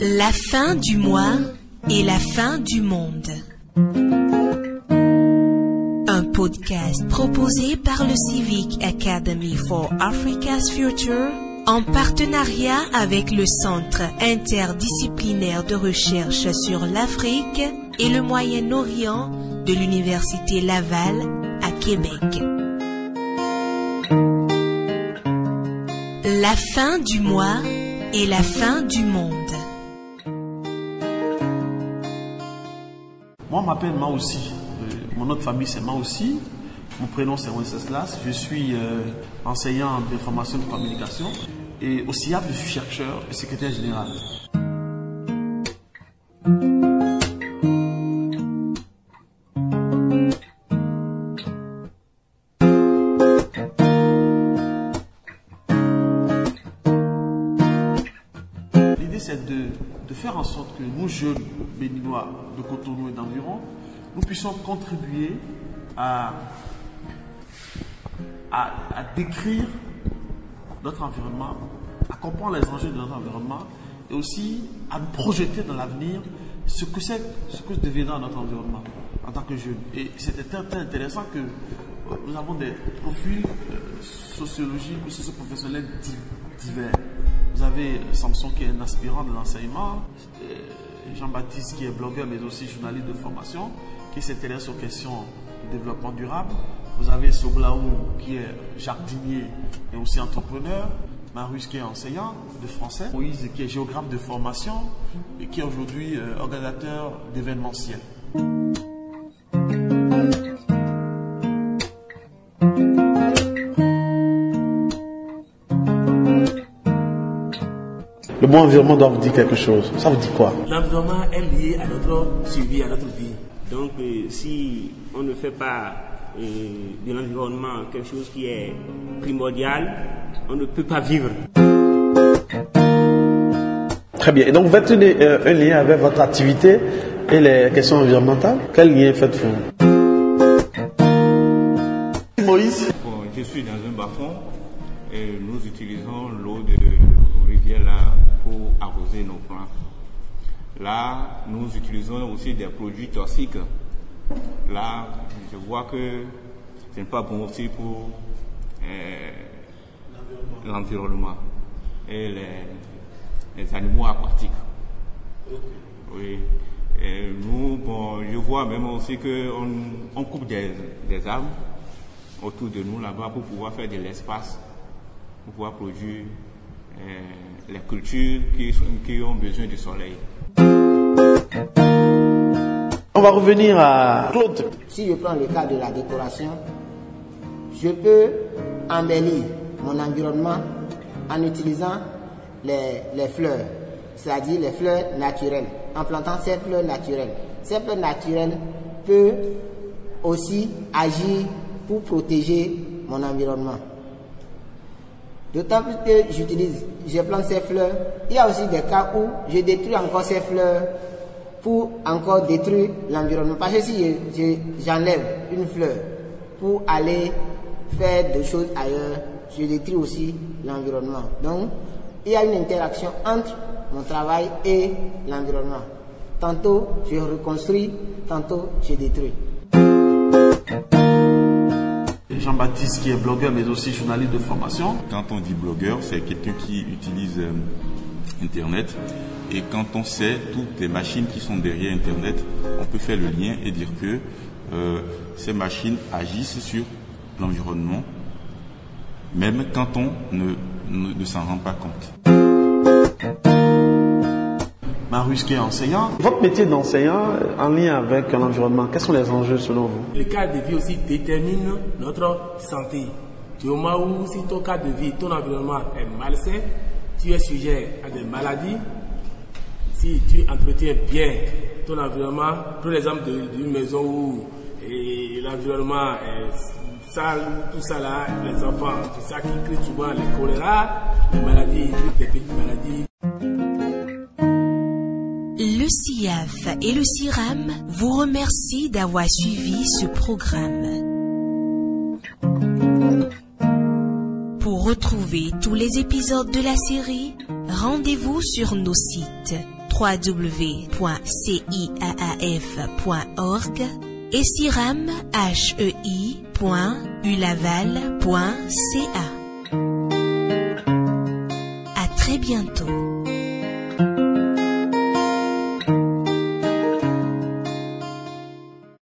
La fin du mois et la fin du monde. Un podcast proposé par le Civic Academy for Africa's Future en partenariat avec le Centre interdisciplinaire de recherche sur l'Afrique et le Moyen-Orient de l'Université Laval à Québec. La fin du mois et la fin du monde. Moi, m'appelle Maoussi. Euh, mon autre famille, c'est Maoussi. Mon prénom, c'est Wenceslas. Je suis euh, enseignant d'information et de communication. Et au CIAP, je suis chercheur et secrétaire général. C'est de, de faire en sorte que nous, jeunes béninois de Cotonou et d'environ, nous puissions contribuer à, à, à décrire notre environnement, à comprendre les enjeux de notre environnement et aussi à nous projeter dans l'avenir ce que c'est, ce que deviendra notre environnement en tant que jeunes. Et c'était très, intéressant que euh, nous avons des profils euh, sociologiques ou socio-professionnels di- divers. Vous avez Samson qui est un aspirant de l'enseignement, euh, Jean-Baptiste qui est blogueur mais aussi journaliste de formation, qui s'intéresse aux questions de développement durable. Vous avez Soblaou qui est jardinier et aussi entrepreneur. Marius qui est enseignant de français. Moïse qui est géographe de formation et qui est aujourd'hui euh, organisateur d'événementiels. Le bon environnement doit vous dire quelque chose. Ça vous dit quoi? L'environnement est lié à notre survie, à notre vie. Donc, euh, si on ne fait pas euh, de l'environnement quelque chose qui est primordial, on ne peut pas vivre. Très bien. Et donc, vous faites une- euh, un lien avec votre activité et les questions environnementales Quel lien faites-vous? Moïse Bon, je suis dans un bas-fond et nous utilisons l'eau de rivière là pour arroser nos plants. Là, nous utilisons aussi des produits toxiques. Là, je vois que ce n'est pas bon aussi pour euh, l'environnement et les, les animaux aquatiques. Oui. Et nous, bon, je vois même aussi qu'on on coupe des, des arbres autour de nous là-bas pour pouvoir faire de l'espace, pour pouvoir produire les cultures qui, sont- qui ont besoin du soleil. On va revenir à Claude. Si je prends le cas de la décoration, je peux embellir mon environnement en utilisant les, les fleurs, c'est-à-dire les fleurs naturelles, en plantant ces fleurs naturelles. Ces fleurs naturelles peuvent aussi agir pour protéger mon environnement. D'autant plus que j'utilise, je plante ces fleurs. Il y a aussi des cas où je détruis encore ces fleurs pour encore détruire l'environnement. Parce que si je- je- j'enlève une fleur pour aller faire des choses ailleurs, je détruis aussi l'environnement. Donc, il y a une interaction entre mon travail et l'environnement. Tantôt, je reconstruis, tantôt, je détruis. Jean-Baptiste qui est blogueur mais aussi journaliste de formation. Quand on dit blogueur, c'est quelqu'un qui utilise euh, Internet. Et quand on sait toutes les machines qui sont derrière Internet, on peut faire le lien et dire que euh, ces machines agissent sur l'environnement, même quand on ne, s'en rend pas compte. Marius qui est enseignant. Votre métier d'enseignant euh, en lien avec l'environnement, quels sont les enjeux selon vous? Le cadre de vie aussi détermine notre santé. Du moment où si ton cadre de vie, ton environnement est malsain, tu es sujet à des maladies. Si tu entretiens bien ton environnement, prenez l'exemple d'une maison où l'environnement est sale, tout ça là, les enfants, c'est ça qui crée souvent les choléra, les maladies, toutes les petites maladies. Et le CIRAM vous remercient d'avoir suivi ce programme. Pour retrouver tous les épisodes de la série, rendez-vous sur nos sites www.ciaaf.org et siramhei.ulaval.ca.